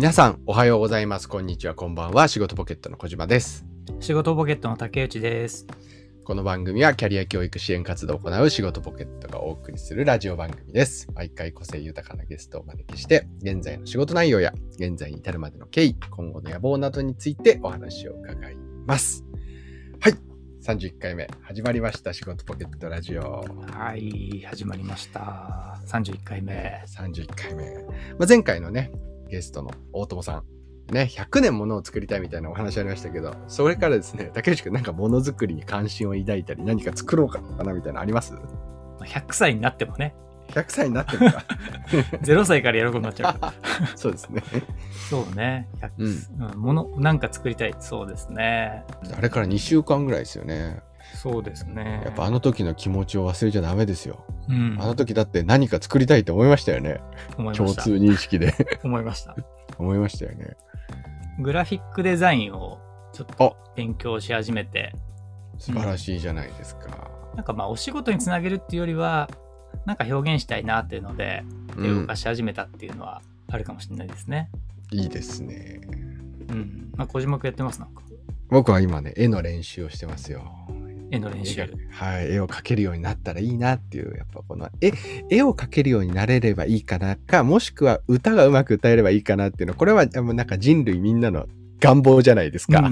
皆さん、おはようございます。こんにちは、こんばんは。仕事ポケットの小島です。仕事ポケットの竹内です。この番組はキャリア教育支援活動を行う仕事ポケットがお送りするラジオ番組です。毎回個性豊かなゲストをお招きして、現在の仕事内容や現在に至るまでの経緯、今後の野望などについてお話を伺います。はい。31回目始まりました。仕事ポケットラジオ。はい、始まりました。31回目。31回目。まあ、前回のね、ゲストの大友さん。ね、100年ものを作りたいみたいなお話ありましたけど、それからですね、竹内くんなんかものづくりに関心を抱いたり、何か作ろうかなみたいなのあります？まあ100歳になってもね、100歳になってもか0歳からやることになっちゃうから。そうですね。そうね。100うんうんもの、なんか作りたい。そうですね。あれから2週間ぐらいですよね。そうですね。やっぱあの時の気持ちを忘れちゃダメですよ。うん、あの時だって何か作りたいって思いましたよね。共。通認識で思いました。思いましたよね。グラフィックデザインをちょっと勉強し始めて、素晴らしいじゃないですか。なんかまあお仕事につなげるっていうよりは、なんか表現したいなっていうので、うん手を動か、し始めたっていうのはあるかもしれないですね。いいですね。うん。まあ、小島くんやってます？なんか。僕は今ね、絵の練習をしてますよ。絵の練習はい、絵を描けるようになったらいいなっていう、やっぱこの絵、絵を描けるようになれればいいかなか、もしくは歌がうまく歌えればいいかなっていうの、これはもうなんか人類みんなの願望じゃないですか。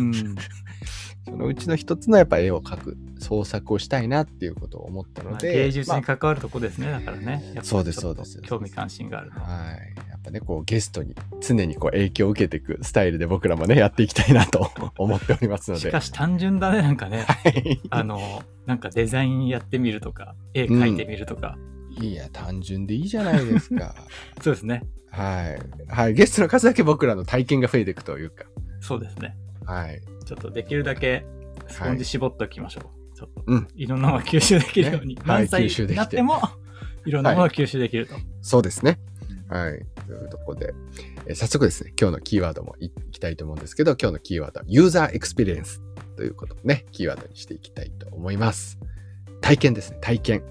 うんそのうちの一つのやっぱ絵を描く、創作をしたいなっていうことを思ったまあので、芸術にま関わるとこですね、だからね。そうですそうです興味関心があるはい。やっぱね、こうゲストに常にこう影響を受けていくスタイルで僕らもね、やっていきたいなと 思っておりますので。しかし単純だね、なんかね。はい。あの、なんかデザインやってみるとか、絵描いてみるとか。いや、単純でいいじゃないですか。そうですね。はい。はい。ゲストの数だけ僕らの体験が増えていくというか。そうですね。はい。ちょっとできるだけスポンジ絞っておきましょう。ちょっと、うんいろんなものが吸収できるように。ねはい何歳吸収できてになっても、いろんなものが吸収できると。そうですね。はい。というところで、えー早速ですね、今日のキーワードもいいきたいと思うんですけど、今日のキーワードはユーザーエクスペリエンスということをね、キーワードにしていきたいと思います。体験ですね、体験。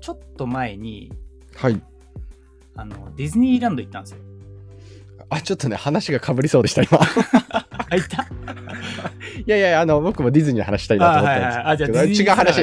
ちょっと前に、はい。あの、ディズニーランド行ったんですよ。あ、ちょっとね、話が被りそうでした、今。あ、行った？いやいや、あの、僕もディズニーの話したいなと思ったんですけど、違う話、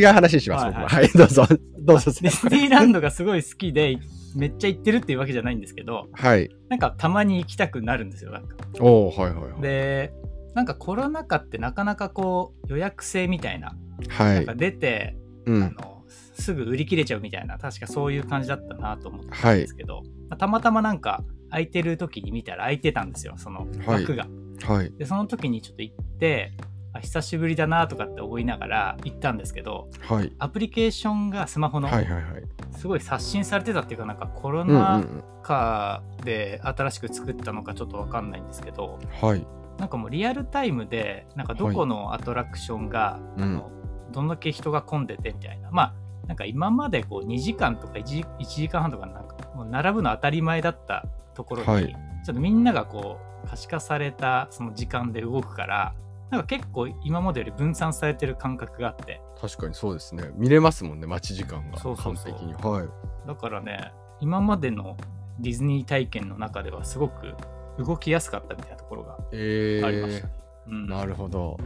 違う話にします、はい僕は。はい、どうぞ、どうぞ。ディズニーランドがすごい好きで、めっちゃ行ってるっていうわけじゃないんですけど、はい。なんかたまに行きたくなるんですよ、なんか。おおはいはいはい。で、なんかコロナ禍ってなかなかこう予約制みたいな、はいなんか。出て、うん。あの、すぐ売り切れちゃうみたいな、確かそういう感じだったなと思ったんはいですけど、まあたまたまなんか空いてる時に見たら空いてたんですよ、その枠が。はい。で、その時にちょっと行って、あ久しぶりだなとかって思いながら行ったんですけど、はい。アプリケーションがスマホのはいはいはい。すごい刷新されてたっていうかなんかコロナん。禍で新しく作ったのかちょっとわかんないんですけどはい。なんかもうリアルタイムでなんかどこのアトラクションが、うんあのどんだけ人が混んでてみたいなまあなんか今までこう2時間とか 1, 時1時間半とかなんかもう並ぶの当たり前だったところに、はいちょっとみんながこう可視化されたその時間で動くからなんか結構今までより分散されてる感覚があって確かにそうですね。見れますもんね、待ち時間が。そうそうそう完璧に。はい。だからね今までのディズニー体験の中ではすごく動きやすかったみたいなところがえーありましたね。、うん、なるほど。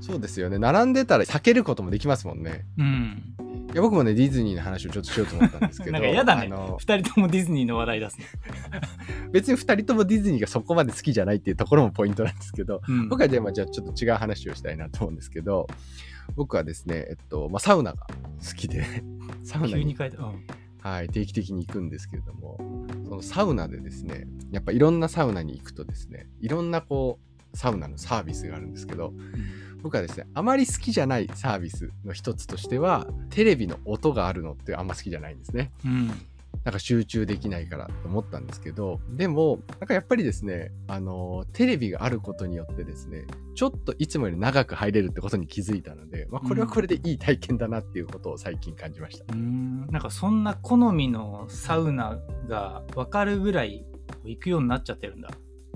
そうですよね。並んでたら避けることもできますもんね。うん。いや僕もね、ディズニーの話をちょっとしようと思ったんですけど。なんか嫌だねあの二人ともディズニーの話題出すね。別に2人ともディズニーがそこまで好きじゃないっていうところもポイントなんですけど、うん、僕はじゃあまあじゃあちょっと違う話をしたいなと思うんですけど、僕はですね、えっと、まあ、サウナが好きで、サウナに急に変えた。うん。はい、定期的に行くんですけれども、そのサウナでですね、やっぱいろんなサウナに行くとですね、いろんなこう、サウナのサービスがあるんですけど、僕はですね、あまり好きじゃないサービスの一つとしては、テレビの音があるのってあんま好きじゃないんですね。うん。なんか集中できないからと思ったんですけど、でも、なんかやっぱりですね、あの、テレビがあることによってですね、ちょっといつもより長く入れるってことに気づいたので、まあ、これはこれでいい体験だなっていうことを最近感じました。うん。なんかそんな好みのサウナが分かるぐらい行くようになっちゃってるんだ。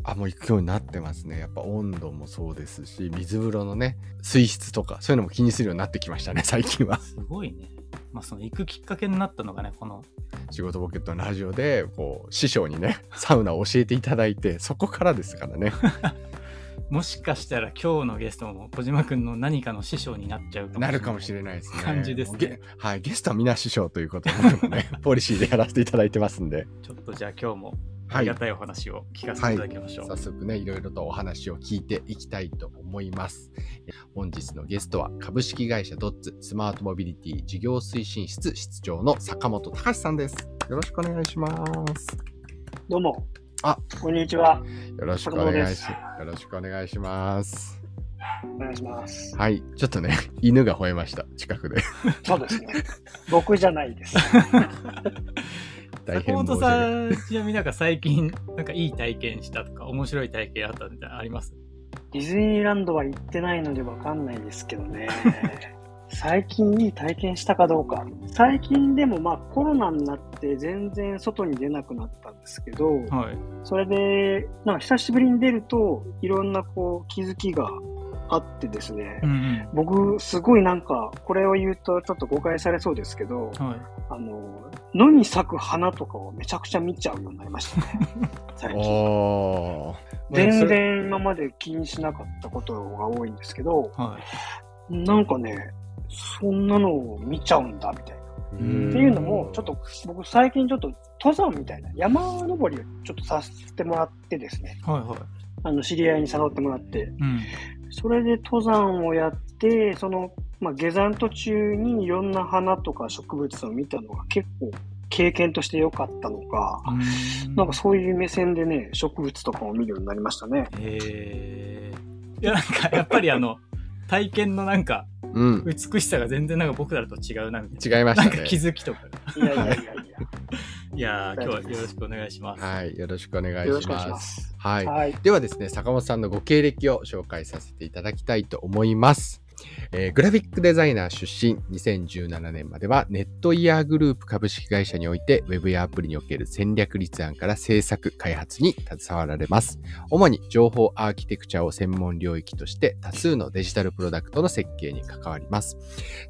あ、もう行くようになってますね。やっぱ温度もそうですし、水風呂のね、水質とか、そういうのも気にするようになってきましたね、最近は。すごいね。まあ、その行くきっかけになったのがね、この、仕事ポケットのラジオで、こう、師匠にね、サウナを教えていただいて、そこからですからね。もしかしたら今日のゲストも小島くんの何かの師匠になっちゃうなるかもしれないですね。感じですねゲはい、ゲストは皆師匠ということで、ね、ポリシーでやらせていただいてますんで。ちょっとじゃあ今日もあはいりがたいお話を聞かせていただきましょう。早速ね、いろいろとお話を聞いていきたいと思います。本日のゲストは株式会社ドッツスマートモビリティ事業推進室室長の坂本隆さんです。よろしくお願いします。どうも。あ、こんにちは。よろしくお願いしよろしくお願いします。お願いします。はい、ちょっとね、犬が吠えました、近くで。そうですね。僕じゃないです。大坂本変申し訳ない。さん、ちなみになんか最近、なんかいい体験したとか、面白い体験あったみたいなのあります？ディズニーランドは行ってないのでわかんないですけどね。最近いい体験したかどうか。最近でもまあコロナになって全然外に出なくなったんですけど、はい。それで、なんか久しぶりに出ると、いろんなこう気づきがあってですねう。ん僕、すごいなんか、これを言うとちょっと誤解されそうですけど、うん。はい。あの、野に咲く花とかをめちゃくちゃ見ちゃうようになりましたね。最近。全然今まで気にしなかったことが多いんですけど、はい。なんかね、そんなのを見ちゃうんだみたいな。うってんいうのも、ちょっと僕最近ちょっと登山みたいな山登りをちょっとさせてもらってですね、はいはい。あの知り合いに誘ってもらって、うん。それで登山をやって、その、まあ、下山途中にいろんな花とか植物を見たのが結構経験として良かったのか、なんかそういう目線でね、植物とかを見るようになりましたね。へえ。いや、なんか、やっぱりあの、体験のなんか、うん。美しさが全然なんか僕らと違うな、みたいな。違いましたねなんか気。づきとかが。いやいやいやいいやー、今日はよろしくお願いします。はい、よろしくお願や。いしま。ますす。はい。はい。ではですね、坂本さんのご経歴を紹介させていただきたいと思います。えーグラフィックデザイナー出身、2017年まではネットイヤーグループ株式会社において、ウェブやアプリにおける戦略立案から制作、開発に携わられます。主に情報アーキテクチャを専門領域として多数のデジタルプロダクトの設計に関わります。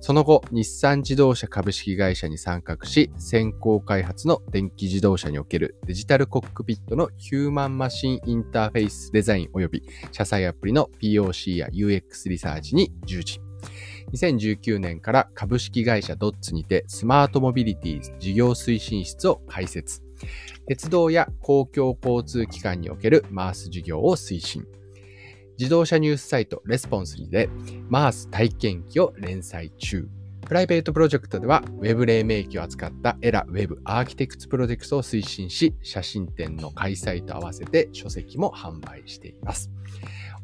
その後、日産自動車株式会社に参画し、先行開発の電気自動車におけるデジタルコックピットのヒューマンマシンインターフェイスデザイン及び車載アプリの POC や UX リサーチに従事。2019年から株式会社ドッツにてスマートモビリティ事業推進室を開設。鉄道や公共交通機関における MaaS 事業を推進。自動車ニュースサイトレスポンスにて MaaS 体験記を連載中。プライベートプロジェクトでは Web 黎明期を扱ったエラ Web アーキテクツプロジェクトを推進し、写真展の開催と合わせて書籍も販売しています。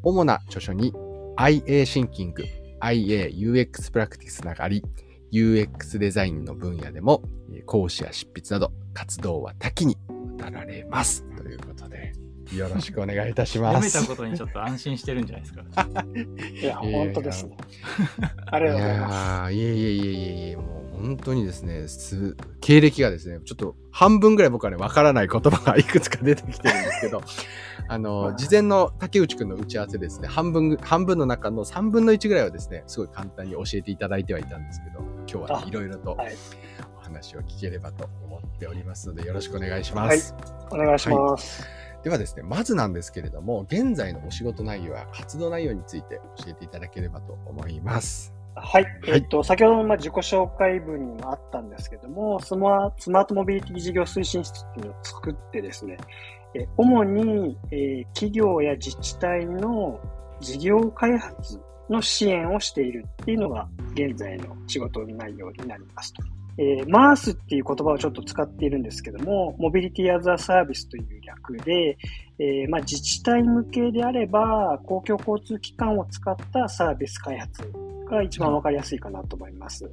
主な著書に IA シンキング、IA UX プラクティスなどがあり、UX デザインの分野でもえー講師や執筆など活動は多岐にわたられます。ということで、よろしくお願いいたします。読めたことにちょっと安心してるんじゃないですか。いや、本当ですね。ありがとうございまやーいえいえいえいえいえ、もう本当にですね、す経歴がですね、ちょっと半分ぐらい僕はね、わからない言葉がいくつか出てきてるんですけど、あの、事前の竹内くんの打ち合わせですね、半分ぐ、半分の中の3分の1ぐらいはですね、すごい簡単に教えていただいてはいたんですけど、今日はいろいろとはいお話を聞ければと思っておりますので、よろしくお願いします。す。お願いします。ではですね、まずなんですけれども、現在のお仕事内容や活動内容について教えていただければと思います。はい。えっと、先ほどのまあ自己紹介文にもあったんですけども、スマスマートモビリティ事業推進室っていうのを作ってですね、え主に、えー企業や自治体の事業開発の支援をしているっていうのが現在の仕事内容になりますと。えー、MARS っていう言葉をちょっと使っているんですけども、モビリティアザーサービスという略で、えーまあ、自治体向けであれば、公共交通機関を使ったサービス開発が一番わかりやすいかなと思います。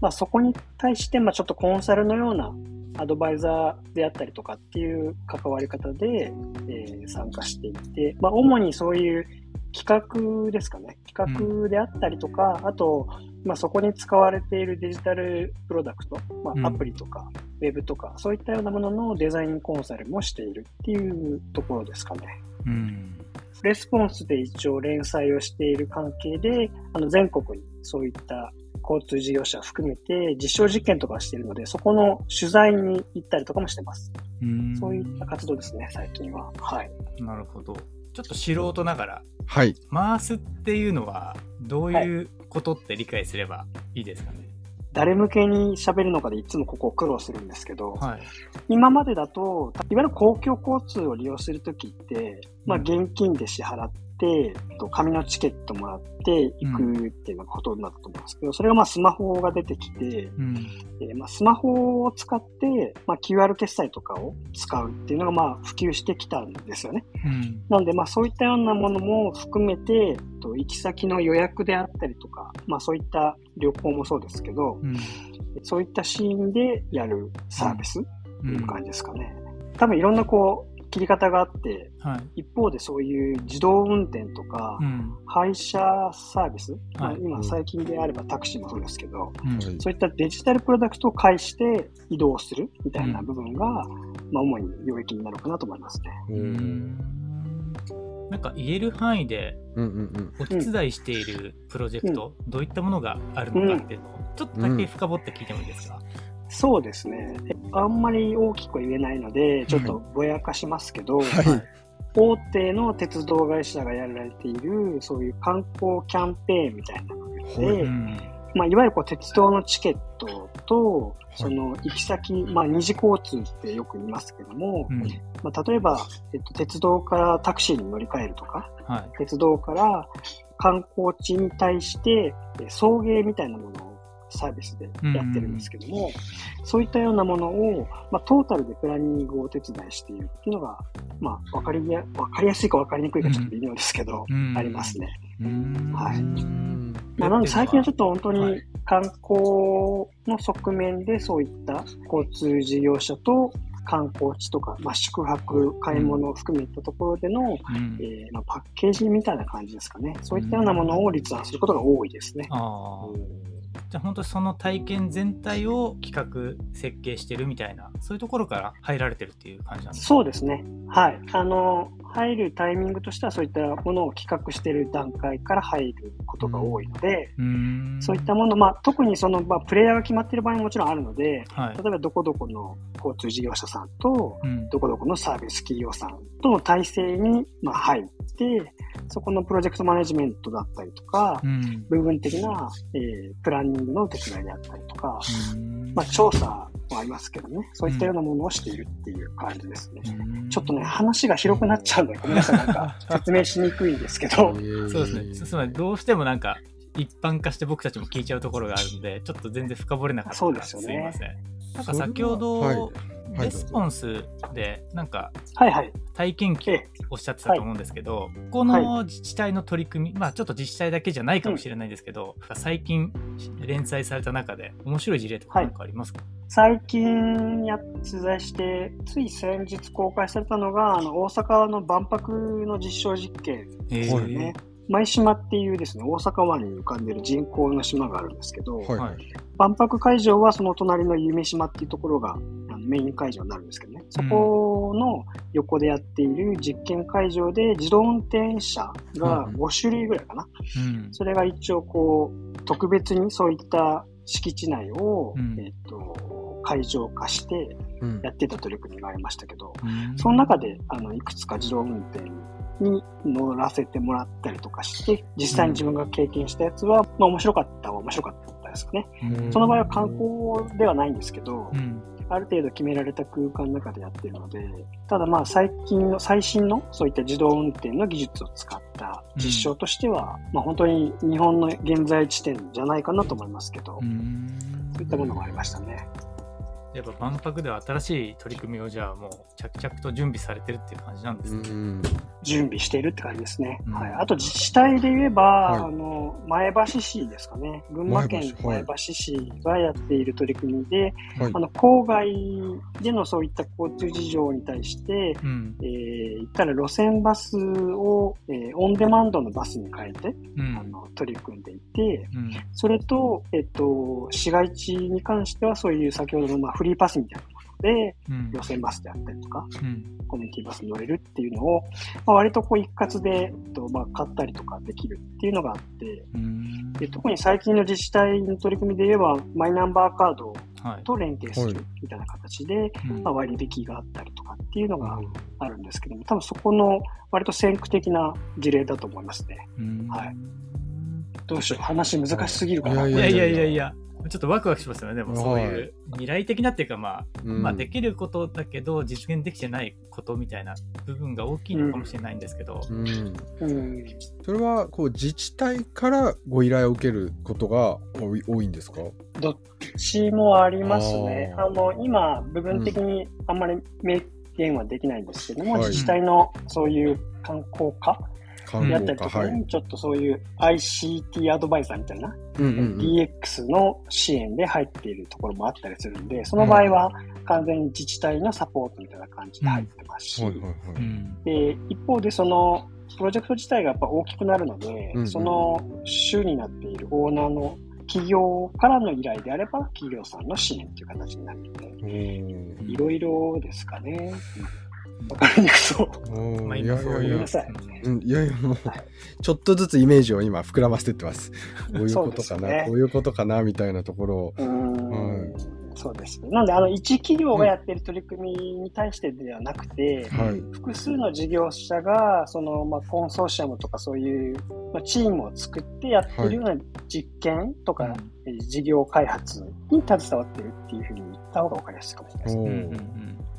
まあ、そこに対して、まあ、ちょっとコンサルのようなアドバイザーであったりとかっていう関わり方で、えー参加していて、まあ、主にそういう企画ですかね。企画であったりとか、あと、まあ、そこに使われているデジタルプロダクト、まうんあ、アプリとか、ウェブとか、そういったようなもののデザインコンサルもしているっていうところですかね。うん。レスポンスで一応連載をしている関係で、あの全国にそういった交通事業者含めて実証実験とかしているので、そこの取材に行ったりとかもしてます。うんそういった活動ですね、最近は。はい。なるほど。ちょっと素人ながら、はい。回すっていうのはどういうことって理解すればいいですかね？誰向けに喋るのかでいつもここ苦労するんですけど、はい。今までだと、いわゆる公共交通を利用するときって、まあ、うん現金で支払っ紙のチケットもらって行くっていうのがほとんどだったと思うんですけど、それがまあスマホが出てきて、うん。えーまあ、スマホを使って、まあ、QR 決済とかを使うっていうのがまあ普及してきたんですよね。うん。なので、まあ、そういったようなものも含めて、と行き先の予約であったりとか、まあ、そういった旅行もそうですけど、うん。そういったシーンでやるサービスうんという感じですかね。多分いろんなこう、切り方があって、はい。一方でそういう自動運転とか、うん。配車サービス、まあはい。今最近であればタクシーもそうですけど、うん。はいそういったデジタルプロダクトを介して移動するみたいな部分が、まあ主に領域になるかなと思いますね。ううん。んなんか言える範囲でうんうんお手伝いしているプロジェクト、どういったものがあるのかっていうのをちょっとだけ深掘って聞いてもいいですか、そうですね。あんまり大きくは言えないので、ちょっとぼやかしますけど、はい。大手の鉄道会社がやられている、そういう観光キャンペーンみたいなので、まあ、いわゆるこう鉄道のチケットと、い。その行き先、まあ、二次交通ってよく言いますけども、うん。まあ、例えば、えっと、鉄道からタクシーに乗り換えるとか、はい。鉄道から観光地に対してえ送迎みたいなものをサービスでやってるんですけども、そういったようなものを、まあ、トータルでプランニングをお手伝いしているっていうのが、まあ、わかりや、わかりやすいかわかりにくいかちょっと微妙ですけど、うん。ありますね。うん。はい。うん。まあ、なので最近はちょっと本当はい。に観光の側面でそういった交通事業者と観光地とか、まあ、宿泊、買い物を含めたところでの、うん。えーまあ、パッケージみたいな感じですかね。そういったようなものを立案することが多いですね。ああじゃあ本当その体験全体を企画設計してるみたいなそういうところから入られてるっていう感じなんですか？そうですね。はい。あの、入るタイミングとしてはそういったものを企画している段階から入ることが多いので、うんそういったもの、まあ、特にその、まあ、プレイヤーが決まっている場合ももちろんあるので、はい例えばどこどこの交通事業者さんと、うんどこどこのサービス企業さんとの体制に、まあ、入って、そこのプロジェクトマネジメントだったりとか、うん。部分的な、えープランニングの手伝いであったりとか、うん。まあ、調査もありますけどね、そういったようなものをしているっていう感じですね。うん。ちょっとね、話が広くなっちゃうので、ごめんなさい、なんか説明しにくいんですけど、そうですね。つまりどうしてもなんか一般化して僕たちも聞いちゃうところがあるんで、ちょっと全然深掘れなかった。そうですよね。いません。なんか先ほど、レスポンスでなんかはいはい。体験記をおっしゃってたと思うんですけど、この自治体の取り組み、まあちょっと自治体だけじゃないかもしれないですけど、最近連載された中で面白い事例とか何かありますか、最近や取材して、つい先日公開されたのが、あの大阪の万博の実証実験えですよね。舞島っていうですね、大阪湾に浮かんでる人工の島があるんですけど、はい。はい。万博会場はその隣の夢島っていうところがあのメイン会場になるんですけどね、そこの横でやっている実験会場で自動運転車がうん5種類ぐらいかな。うん。それが一応こう、特別にそういった敷地内を、うん。えっと、会場化してうん。やってた取り組みがありましたけど、うん。その中で、あの、いくつか自動運転に乗らせてもらったりとかして、実際に自分が経験したやつは、まあ面白かったは面白かったですかね。うんその場合は観光ではないんですけど、うん。ある程度決められた空間の中でやってるので、ただまあ最近の、最新のそういった自動運転の技術を使った実証としては、まあ本当に日本の現在地点じゃないかなと思いますけど、うんそういったものがありましたね。やっぱ万博では新しい取り組みをじゃあもう着々と準備されてるっていう感じなんですね。うん準備しているって感じですね。うんはい。あと自治体で言えば、はいあの、前橋市ですかね。群馬県前橋市がやっている取り組みで、はいあの、郊外でのそういった交通事情に対して、うん。えー、言ったら路線バスを、えーオンデマンドのバスに変えて、うん。あの取り組んでいて、うん。それと、えっと、市街地に関してはそういう先ほどの、まあ、フリーパスみたいなもので、うん。路線バスであったりとか、うん。コミュニティバスに乗れるっていうのを、まあ、割とこう一括で、えっとまあ、買ったりとかできるっていうのがあって、うん。で特に最近の自治体の取り組みで言えば、マイナンバーカードはい。と連携するはいみたいな形で、うんまあ、割引があったりとかっていうのがあるんですけども、多分そこの割と先駆的な事例だと思いますね。うん。はい。どうしよう、話難しすぎるかな。はいいやいやいやいや、ちょっとワクワクしますよね、でもそういはいう未来的なっていうか、まあ、うん。まあ、できることだけど、実現できてないことみたいな部分が大きいのかもしれないんですけど、うん。うん。それはこう自治体からご依頼を受けることが多い多いんですか？どっちもありますね。あの、今、部分的にあんまり明言はできないんですけども、はい。自治体のそういう観光課観やったりと光か、はい。ちょっとそういう ICT アドバイザーみたいな、うんうんうん。DX の支援で入っているところもあったりするんで、その場合は完全に自治体のサポートみたいな感じで入ってますし、はいはいはい。うん。で一方でそのプロジェクト自体がやっぱ大きくなるので、うんうん。その主になっているオーナーの企業からの依頼であれば企業さんの支援という形になるので、うんいろいろですかね。わかりにくそう。うんまあいやいやいやいうん、いやいやもうはいちょっとずつイメージを今膨らませてってます。こういうことかな、こういうことかなみたいなところを。そうですね。なので、あの、一企業がやっている取り組みに対してではなくて、はい。複数の事業者が、その、まあ、コンソーシアムとかそういう、まあ、チームを作ってやっているような実験とか、えー事業開発に携わってるっていうふうに言った方が分かりやすいかもしれないですね。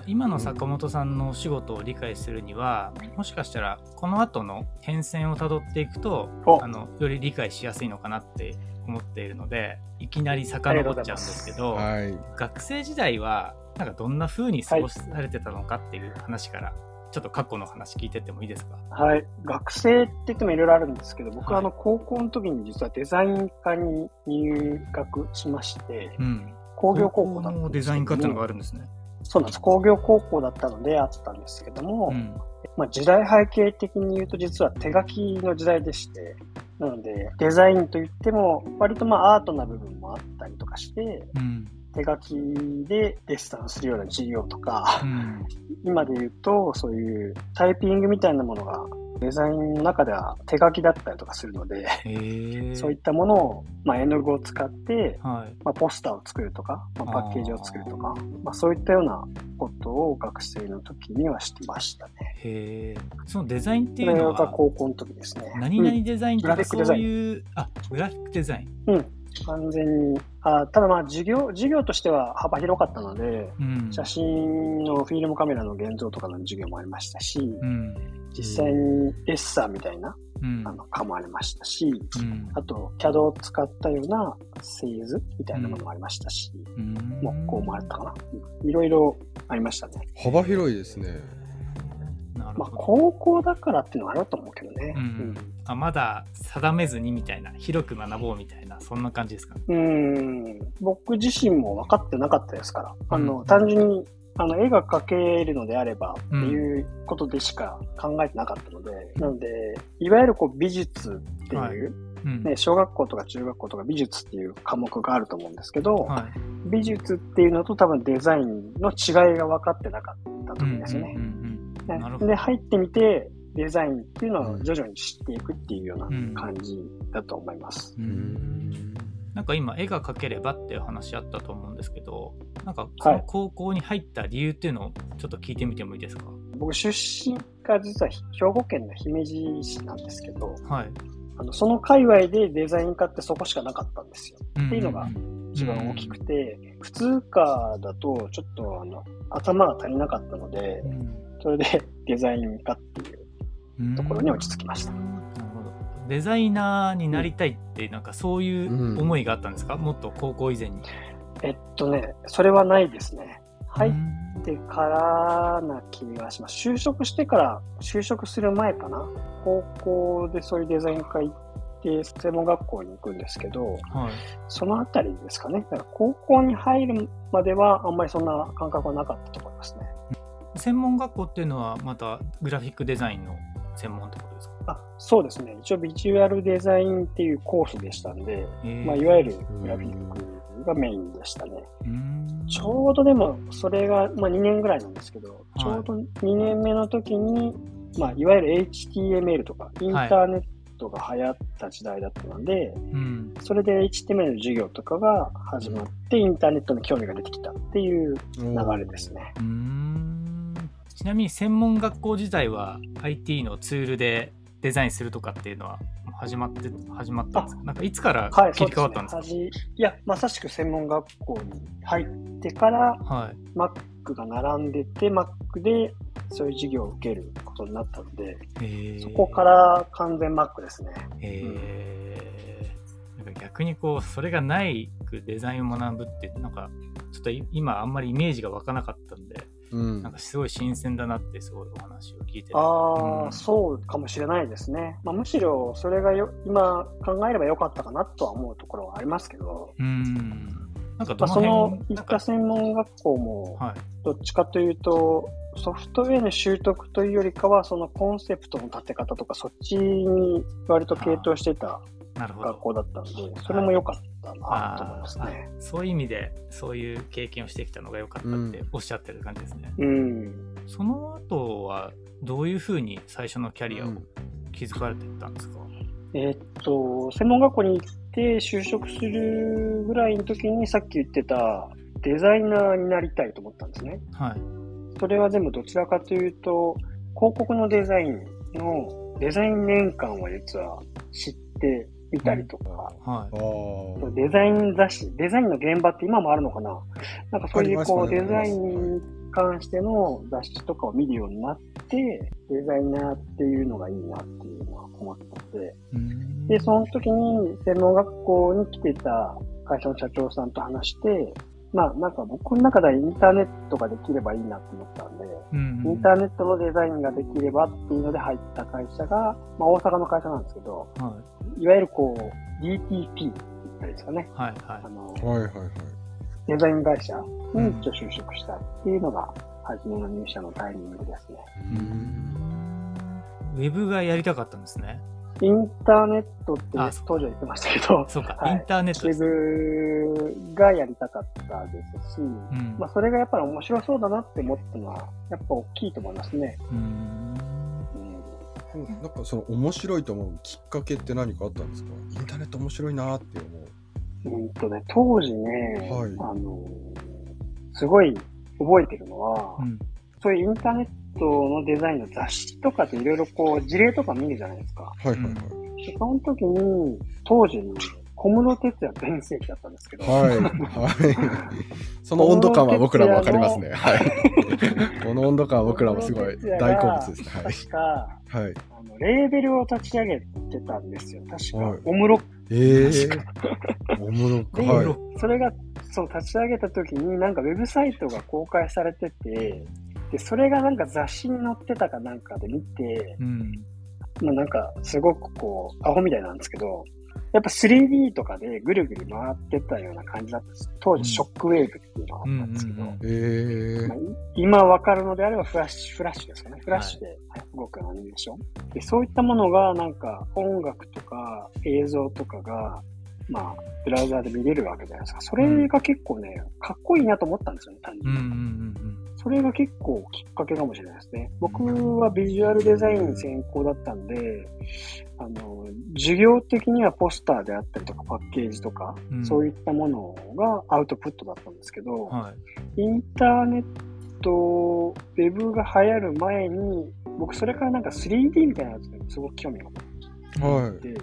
今の坂本さんのお仕事を理解するにはもしかしたらこの後の変遷をたどっていくとおあのより理解しやすいのかなって思っているのでいきなり遡っちゃうんですけど、はい。学生時代はなんかどんな風に過ごされてたのかっていう話から、ちょっと過去の話聞いてってもいいですか？はい。学生って言ってもいろいろあるんですけど、僕はあの、はい高校の時に実はデザイン科に入学しまして、うん工業高校だったんのデですけどもザイン科っていうのがあるんですね。そうなんです。工業高校だったのであったんですけども、うん。まあ、時代背景的に言うと実は手書きの時代でして、なのでデザインといっても割とまあアートな部分もあったりとかして、うん。手書きでデッサンするような授業とか、うん。今で言うとそういうタイピングみたいなものがデザインの中では手書きだったりとかするので、そういったものを、まあ、絵の具を使って、はい。まあ、ポスターを作るとか、まあ、パッケージを作るとかあ、まあ、そういったようなことを学生の時にはしてましたね。へえそのデザインっていうのは高校の時ですね。何々デザインとかグラフィックデザイン。そういう、あグラフィックデザイン。うん、うん完全に。あただまあ授業、授業としては幅広かったので、うん写真のフィルムカメラの現像とかの授業もありましたし、うん実際にエッサーみたいなうんあの科もありましたし、うんあと CAD を使ったような製図みたいなものもありましたし、うん木工もあったかな。うんいろいろありましたね。幅広いですね。まあ。高校だからっていうのはあると思うけどね。うんあまだ定めずにみたいな広く学ぼうみたいなそんな感じですか？うん、うん僕自身も分かってなかったですから、あのうん単純にあの絵が描けるのであればっていうことでしか考えてなかったので、なので、いわゆるこう美術っていう、はい。うん。ね、小学校とか中学校とか美術っていう科目があると思うんですけど、はい。美術っていうのと多分デザインの違いが分かってなかったと思うんですよね。で、入ってみて、デザインっていうのを徐々に知っていくっていうようなうん。感じだと思います。うん。なんか今絵が描ければっていう話あったと思うんですけどなんかその高校に入った理由っていうのをちょっと聞いてみてもいいですか？僕出身が実は兵庫県の姫路市なんですけど、はい。あのその界隈でデザイン科ってそこしかなかったんですよ。っっていうのが一番大きくて、普通科だとちょっとあの頭が足りなかったので、それでデザイン科っていうところに落ち着きました。なるほどデザイナーになりたいってなんかそういう思いがあったんですか、もっと高校以前にえっとね、それはないですね。入っうんてからな気がします。就職してから、就職する前かな？高校でそういうデザイン科行って、専門学校に行くんですけど、はいそのあたりですかね。だから高校に入るまではあんまりそんな感覚はなかったと思いますね。専門学校っていうのはまたグラフィックデザインの専門ってことですか？あそうですね。一応ビジュアルデザインっていうコースでしたんで、えーまあ、いわゆるグラフィックがメインでしたね。ちょうどでも、それが、まあ、2年ぐらいなんですけど、ちょうど2年目の時に、まあ、いわゆる HTML とか、インターネットが流行った時代だったので、うん。それで HTML の授業とかが始まって、インターネットの興味が出てきたっていう流れですね。うーんちなみに専門学校自体は IT のツールでデザインするとかっていうのは始まって始まったんですか？なんかいつからはい、切り替わったんですか、そうねはじいや、まさしく専門学校に入ってから、はい。Mac が並んでて、Mac でそういう授業を受けることになったので、えー。そこから完全 Mac ですね。えー。なんか逆にこうそれがないくデザインを学ぶってなんかちょっとい今あんまりイメージが湧かなかったんでうん。なんかすごい新鮮だなってすごいお話を聞いてああ、うん。そうかもしれないですね。まあ、むしろそれがよ今考えればよかったかなとは思うところはありますけど、うん。なんかまあ、そどの行った専門学校もはい。どっちかというと、ソフトウェアの習得というよりかは、そのコンセプトの立て方とか、そっちに割と傾倒してた学校だったので、それも良かったなと思いあますね。そういう意味でそういう経験をしてきたのが良かったっておっしゃってる感じですね、うん。その後はどういうふうに最初のキャリアをうん。築かれていったんですか、えーっと、専門学校に行って就職するぐらいの時にさっき言ってたデザイナーになりたいと思ったんですね。はい。それはでもどちらかというと、広告のデザインのデザイン年間を実は知ってみたりとか、はい。あー。デザイン雑誌、デザインの現場って今もあるのかな。なんかそういうこう、デザインに関しての雑誌とかを見るようになって、デザイナーっていうのがいいなっていうのは思ったので、うん。で、その時に専門学校に来てた会社の社長さんと話して、まあなんか僕の中ではインターネットができればいいなって思ったんで、うん。インターネットのデザインができればっていうので入った会社が、まあ大阪の会社なんですけど、はいいわゆるこう、DTP って言ったらいいですかね。はいはいあの、はいはいはい。デザイン会社に一応就職したっていうのが、初めの入社のタイミングですね。ウェブがやりたかったんですね。インターネットって当時は言ってましたけど、そうか、はいインターネットウ。ェブがやりたかったですし、うんまあそれがやっぱり面白そうだなって思ったのは、やっぱ大きいと思いますね。うんうんなんかその面白いと思うきっかけって何かあったんですか？インターネット面白いなって思う。うんとね、当時ね、はいあの、すごい覚えてるのは、うんそういうインターネットのデザインの雑誌とかっていろいろこう事例とか見るじゃないですか。はいはいはい。でその時に、当時に小室哲也全盛期だったんですけど、はい。はい。その温度感は僕らもわかりますね。はい。この温度感は僕らもすごい大好物ですね。はい。確か、はい。あのレーベルを立ち上げてたんですよ。確か、はいオムロええ確ー。おもろく。で、はい。それが、そう、立ち上げた時に、なんかウェブサイトが公開されてて、で、それがなんか雑誌に載ってたかなんかで見て、うんまあなんか、すごくこう、アホみたいなんですけど、やっぱ 3D とかでぐるぐる回ってたような感じだったんです。当時、ショックウェーブっていうのがあったんですけど、うんうんうんええまあい今わかるのであればフラッシュ、フラッシュですかね。フラッシュで動くアニメーション。で、そういったものがなんか音楽とか映像とかが、まあ、ブラウザーで見れるわけじゃないですか。それが結構ね、かっこいいなと思ったんですよね、単純に。うんうんうんそれが結構きっかけかもしれないですね。僕はビジュアルデザイン専攻だったんで、あの、授業的にはポスターであったりとかパッケージとか、うん。そういったものがアウトプットだったんですけど、うんはい。インターネット、ウェブが流行る前に、僕それからなんか 3D みたいなやつにすごく興味がはあって、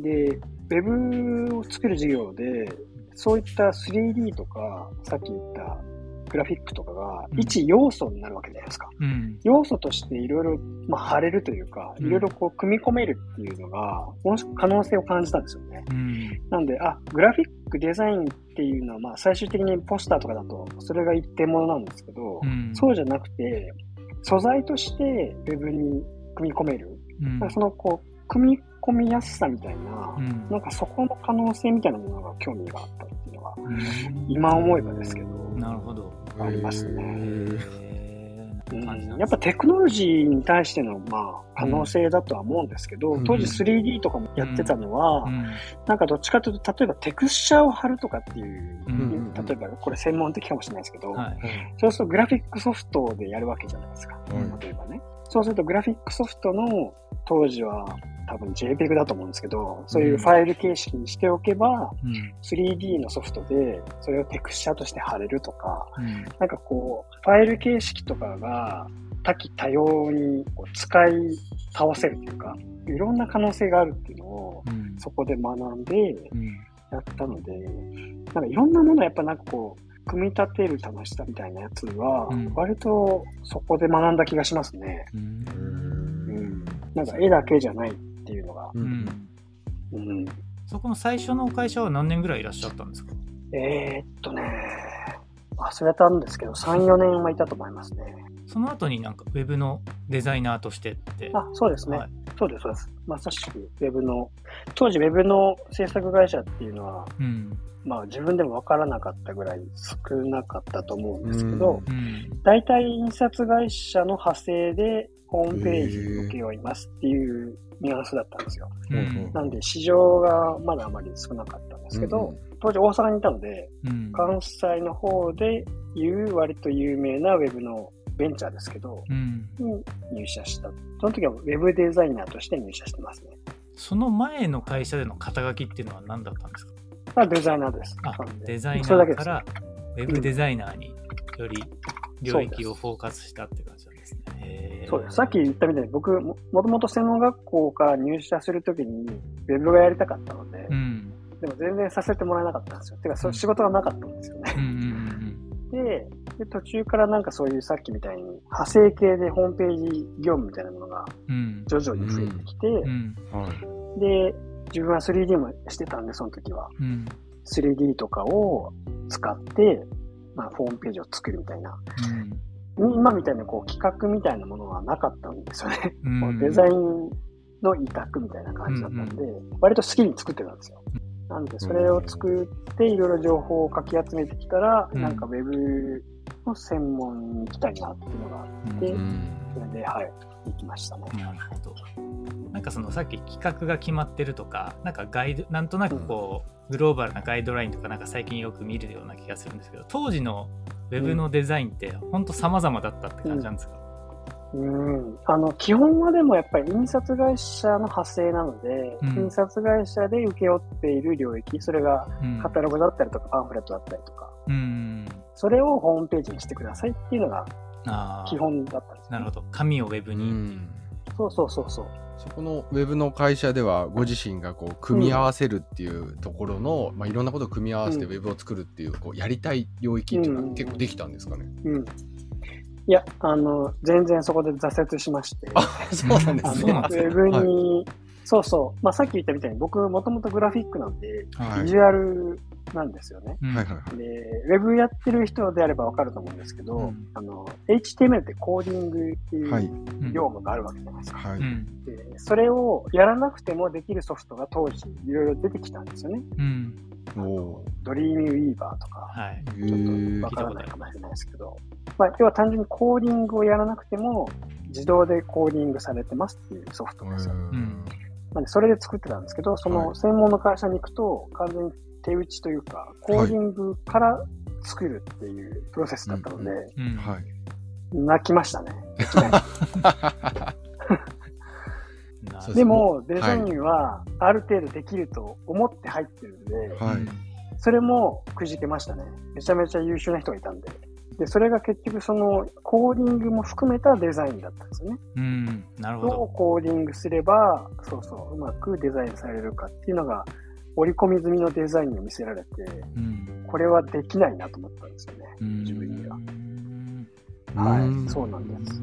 で、ウェブを作る授業で、そういった 3D とか、さっき言ったグラフィックとかがうん一要素になるわけじゃないですか。うん要素としていろいろ、まあ、貼れるというか、うんいろいろこう組み込めるっていうのが、もし可能性を感じたんですよね。うんなんで、あ、グラフィックデザインっていうのは、まあ、最終的にポスターとかだと、それが一点物なんですけど、うんそうじゃなくて、素材としてウェブに組み込める。うんその、こう、組み込みやすさみたいな、うん。なんかそこの可能性みたいなものが興味があったっていうのが、うん。今思えばですけど、なるほど。ありますね。やっぱテクノロジーに対しての、まあ、可能性だとは思うんですけど、うん。当時 3D とかもやってたのは、うん。なんかどっちかというと、例えばテクスチャーを貼るとかっていう、うん。例えばこれ専門的かもしれないですけど、はい。そうするとグラフィックソフトでやるわけじゃないですか。うん。例えばね。そうするとグラフィックソフトの当時は多分 JPEG だと思うんですけど、そういうファイル形式にしておけば、うん。3D のソフトでそれをテクスチャーとして貼れるとか、うん。なんかこう、ファイル形式とかが多岐多様にこう使い倒せるというか、いろんな可能性があるっていうのをうん。そこで学んでうん。やったので、なんかいろんなものをやっぱなんかこう、組み立てる楽しさみたいなやつはうん、割とそこで学んだ気がしますね。うんうん。なんか絵だけじゃないっていうのが。ううんん。うん。そこの最初の会社は何年ぐらいいらっしゃったんですか？えー、っとね、忘れたんですけど、3、4年はいたと思いますね。その後になんかウェブのデザイナーとしてって。あ、そうですね。はいそうです、そうです。まさしく、ウェブの、当時ウェブの制作会社っていうのは、うん。まあ自分でもわからなかったぐらい少なかったと思うんですけど、うん。大体印刷会社の派生でホームページに請け負いますっていうニュアンスだったんですよ。うん。なんで市場がまだあまり少なかったんですけど、当時大阪にいたので、うん。関西の方でいう割と有名なウェブのベンチャーですけど、うん。に入社した。その時はウェブデザイナーとして入社してますね。その前の会社での肩書きっていうのは何だったんですか？あデザイナーです。あデザイナそれだけですーからウェブデザイナーにより領域をフォーカスしたって感じなんですね。そうです。さっき言ったみたいに僕も、もともと専門学校から入社するときに、ウェブがやりたかったので、うん。でも全然させてもらえなかったんですよ。てか、そううん仕事がなかったんですよね。うんうん でで、途中からなんかそういうさっきみたいに、派生系でホームページ業務みたいなものが。徐々に増えてきて、うん。はい。で、自分は 3D もしてたんで、その時は。うん。3D とかを使って、まあ、ホームページを作るみたいな。今みたいなこう企画みたいなものはなかったんですよね。うん。デザインの委託みたいな感じだったんで、割と好きに作ってたんですよ。なんで、それを作って、いろいろ情報をかき集めてきたら、うんなんかウェブの専門に行きたいなっていうのがあって、うんうんそれで、はい、行きましたね。なるほど。なんかそのさっき企画が決まってるとか、なんかガイド、なんとなくこう、グローバルなガイドラインとかなんか最近よく見るような気がするんですけど、当時のウェブのデザインって本当様々だったって感じなんですか、うん。あの、基本はでもやっぱり印刷会社の派生なので、うん印刷会社で請け負っている領域、それがうんカタログだったりとかパンフレットだったりとか、うん。それをホームページにしてくださいっていうのが。基本だったんですよ、なるほど。紙をウェブうに。んそうそうそうそう。そこのウェブの会社ではご自身がこう組み合わせるっていうところの、まあ、いろんなことを組み合わせてウうんェブを作るっていうこうやりたい領域っていうのうんは結構できたんですかね、うん。いや、あの、全然そこで挫折しまして。あそうなんであすねウェブに、そうそう。まあ、さっき言ったみたいに、僕、もともとグラフィックなんで、はいビジュアルなんですよね。うんはいはいはいで、ウェブやってる人であればわかると思うんですけど、うんあの、HTML ってコーディングっていはいううん業務があるわけじゃないですか。はい、うん。でそれをやらなくてもできるソフトが当時いろいろ出てきたんですよね。うん。ドリームウィーバーとか、はい。ーちょっとわからないかもしれないですけど、まあ、要は単純にコーディングをやらなくても自動でコーディングされてますっていうソフトですよ。んなんでそれで作ってたんですけど、その専門の会社に行くと完全に手打ちというか、コーディングから作るっていうプロセスだったので、泣きましたね。でも、デザインはある程度できると思って入ってるんで、はい。それもくじけましたね。めちゃめちゃ優秀な人がいたんで。で、それが結局そのコーディングも含めたデザインだったんですよね。うん。なるほどうど。コーディングすれば、そうそう、うまくデザインされるかっていうのが、織り込み済みのデザインを見せられて、うん。これはできないなと思ったんですよね。うん自分には。うんはい、そうなんです。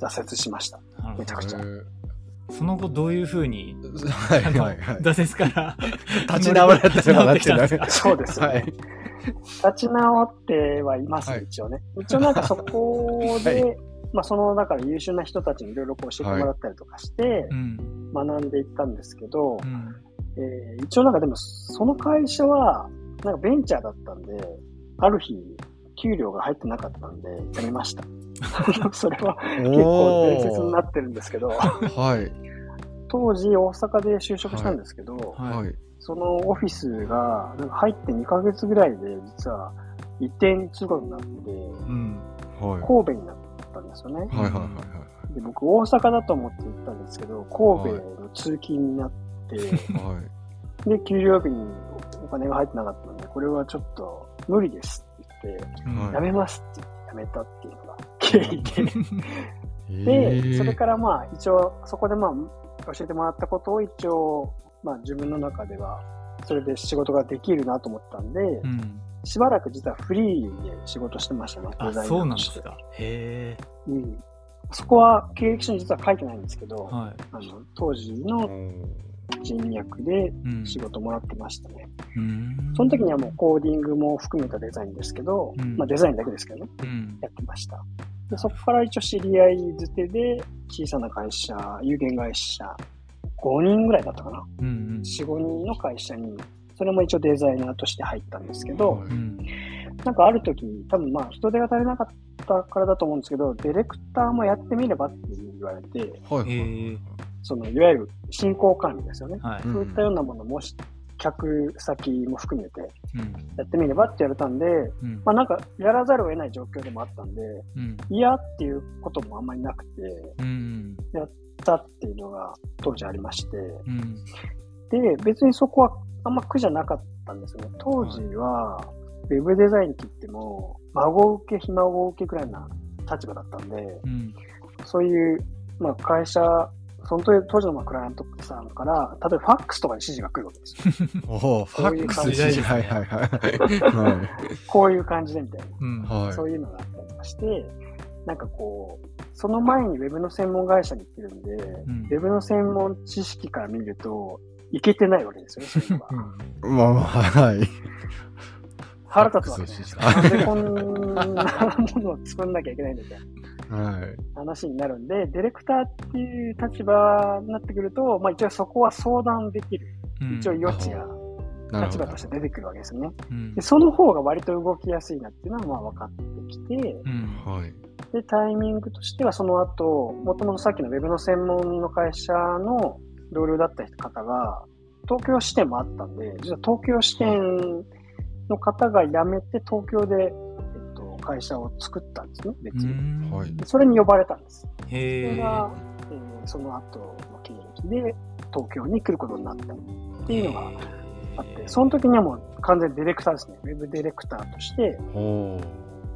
挫折しました。めちゃくちゃその後どういうふうに、はいあのはいはい挫折から立ち直られたのかなって そうですよね。はい立ち直ってはいます、はい一応ね。一応なんかそこで、はまあその中で優秀な人たちにいろいろこう教えてもらったりとかしてう、ん。学んでいったんですけど、うん。えー一応なんかでもその会社は、なんかベンチャーだったんで、ある日、給料が入ってなかったんで、辞めました。それは結構伝説になってるんですけど、はい。当時大阪で就職したんですけど、はいはい。そのオフィスがなんか入って2ヶ月ぐらいで実は移転することになって、うん。はい。神戸になったんですよね。はいはいはいはい。で僕大阪だと思って行ったんですけど、神戸の通勤になって、はい。で、給料日にお金が入ってなかったので、これはちょっと無理ですって言って、うんやめますって言ってやめたっていうのが経緯で、で、それからまあ一応そこでまあ教えてもらったことを一応まあ自分の中ではそれで仕事ができるなと思ったんで、うん。しばらく実はフリーで仕事してましたね、あ、デザイナそう。なんですか。へえ。うん。そこは経歴書に実は書いてないんですけど、はあの当時の人脈で。仕事もらってましたね。うんその時にはもうコーディングも含めたデザインですけど、うんまあデザインだけですけどね、うん。やってました。でそこから一応知り合いづてで、小さな会社、有限会社、5人ぐらいだったかな。うんうん。4、5人の会社に、それも一応デザイナーとして入ったんですけど、うん。なんかある時、多分まあ人手が足りなかったからだと思うんですけど、ディレクターもやってみればって言われて、はい。そのいわゆる進行管理ですよね。はい。うんそういったようなものもし、客先も含めてうん。やってみればって言われたんで、うん。まあなんかやらざるを得ない状況でもあったんで、うん。嫌っていうこともあんまりなくて、うん。やったっていうのが当時ありまして、うん。で、別にそこはあんま苦じゃなかったんですよね。当時は、ウェブデザインって言っても、孫受け、ひ孫受けくらいな立場だったんで、うん。そういう、まあ会社、その当当時のまあクライアントさんから、例えばファックスとかに指示が来るわけですよ。おお、ファックスそういう感じはいはいはい。はい。こういう感じでみたいな。うん。はい。そういうのがあったりとかして、なんかこう、その前にウェブの専門会社に行ってるんで、んウェブの専門知識から見ると、いけてないわけですよね、そういうのが。まあまあ、はい。腹立つわけですよ。ファックスなんでこんなものを作んなきゃいけないんだみたいなはい。話になるんで、ディレクターっていう立場になってくると、まあ一応そこは相談できる、うん一応余地が立場と。して出てくるわけですよね。うんで、その方が割と動きやすいなっていうのはまあ分かってきて、うん。はい。で、タイミングとしてはその後、もともとさっきのウェブの専門の会社の同僚だった方が、東京支店もあったんで、実は東京支店の方が辞めて東京で、えっと、会社を作ったんですね、別うに。んはいそれに呼ばれたんです。そ。れが、えーその後の経歴で東京に来ることになったっていうのがあって、その時にはもう完全にディレクターですね。ウェブディレクターとしておお。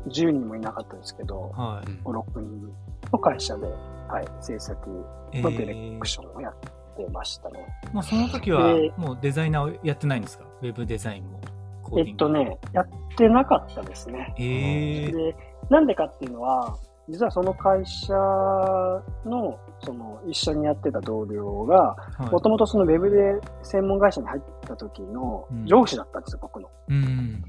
10人もいなかったですけど、はい。5、6人の会社で、はい、制作えのディレクションをやってましたね。まあ、その時はでもうデザイナーをやってないんですか？ウェブデザインも。コーディングえっと。ね、やってなかったですね。へえ。で、なんでかっていうのは、実はその会社の、その一緒にやってた同僚が、はいもともとそのウェブで専門会社に入った時のうん上司だったんですよ、僕の。うん。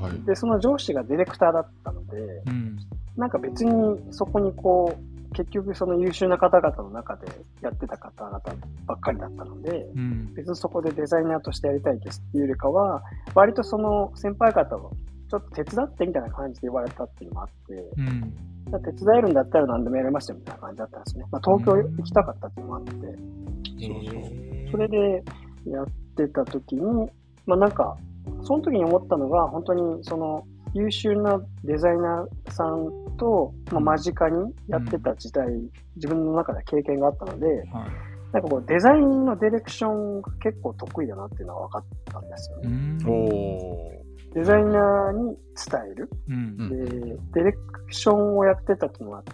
はい。で、その上司がディレクターだったので、うん。なんか別にそこにこう、結局その優秀な方々の中でやってた方々ばっかりだったので、うん。別にそこでデザイナーとしてやりたいですっていうよりかは、割とその先輩方をちょっと手伝ってみたいな感じで言われたっていうのもあって、うん。手伝えるんだったら何でもやりますよみたいな感じだったんですね。まあ、東京行きたかったっていうのもあって、へえそれでやってた時に、まあなんか、その時に思ったのが、本当にその優秀なデザイナーさんと、まあ、間近にやってた時代、自分の中で経験があったので、はい。なんかこうデザインのディレクションが結構得意だなっていうのは分かったんですよね。デザイナーに伝える。うんう。んで、ディレクションをやってたっていうのがあって、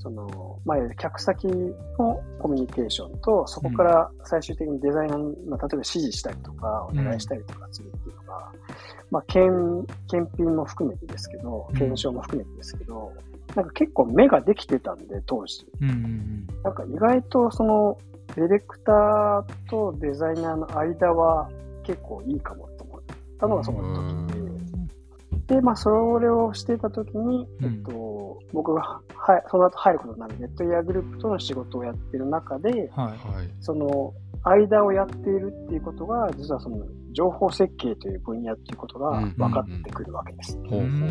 その、まあ、客先のコミュニケーションと、そこから最終的にデザイナーに、まあ、例えば指示したりとか、お願いしたりとかするっていうのが、まあ、検、検品も含めてですけど、うん。検証も含めてですけど、なんか結構目ができてたんで、当時。うんうんなんか意外とその、ディレクターとデザイナーの間は結構いいかもと思ったのがその時で、で、まあ、それをしていた時に、うん。えっと、僕が、はい、その後入ることになるネットイヤーグループとの仕事をやってる中で、ははい。その、間をやっているっていうことが、実はその情報設計という分野っていうことが分かってくるわけです。ほうほうほう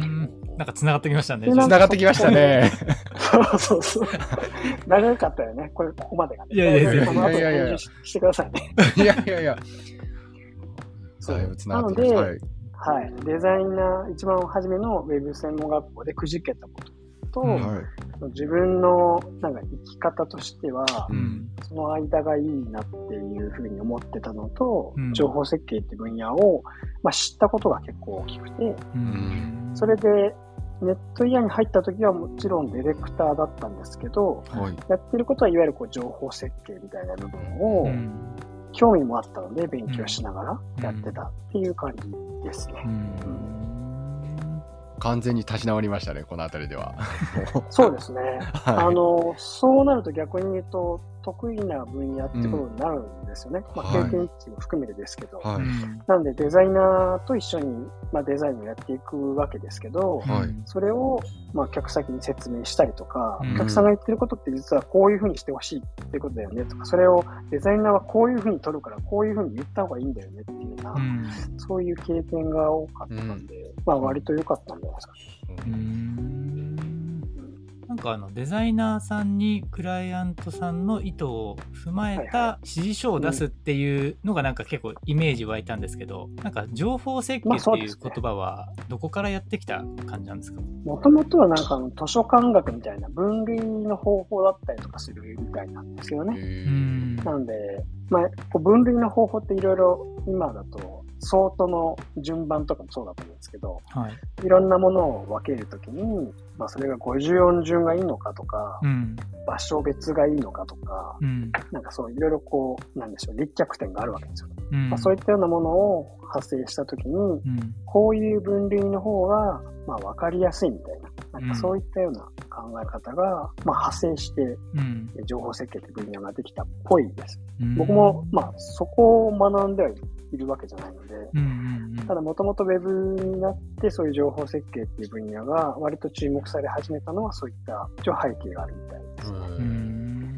なんか繋がってきましたね。でつながってきましたね。そうそうそう。長かったよね。これ、ここまでがね。いやいやいやこの後いやいやいや編集ししてくださいね。いやいやいや。そうながってきました。はい。デザイナー、一番初めのウェブ専門学校でくじけたことと、うん。はい。自分のなんか生き方としては、うん。その間がいいなっていうふうに思ってたのと、うん。情報設計っていう分野を、まあ、知ったことが結構大きくて、うん。それでネットイヤーに入った時はもちろんディレクターだったんですけど、はい。やってることはいわゆるこう情報設計みたいな部分をうん。興味もあったので勉強しながらやってたっていう感じですね。完全に立ち直りましたね、この辺りでは。そうですね。はいあの、そうなると逆に言うと、得意な分野ってことになるんですよね。まあ、はい経験値も含めてですけど。はい。なんでデザイナーと一緒に、まあ、デザインをやっていくわけですけど、はいそれを、まあ、客先に説明したりとか、うんお客さんが言ってることって実はこういうふうにしてほしいってことだよねとか、それをデザイナーはこういうふうに取るから、こういうふうに言った方がいいんだよねっていうような、うんそういう経験が多かったんで、まあ割と良かったんじゃないですか。うん。なんかあのデザイナーさんにクライアントさんの意図を踏まえはいた指示書を出すっていうのがなんか結構イメージ湧いたんですけどなんか情報設計まあっていう言葉はどこからやってきた感じなんですか、もともとはなんかあの図書館学みたいな分類の方法だったりとかするみたいなんですよね。うん。なんで、まあ、こう分類の方法っていろいろ今だと、相当の順番とかもそうだと思うんですけど、はい。いろんなものを分けるときに、まあ、それが54順がいいのかとか、うん。場所別がいいのかとか、うん。なんかそういろいろこう、なんでしょう、立脚点があるわけですよ。うん。まあ、そういったようなものを発生したときに、うん。こういう分類の方が、まあ、分かりやすいみたいな、なんうん。かそういったような考え方が、まあ、派生して、情報設計という分野ができたっぽいです。うん。僕も、まあ、そこを学んではいるわけじゃないので、うんうんうん。ただ、もともと Web になって、そういう情報設計っていう分野が割と注目され始めたのは、そういった一応背景があるみたいです。うん。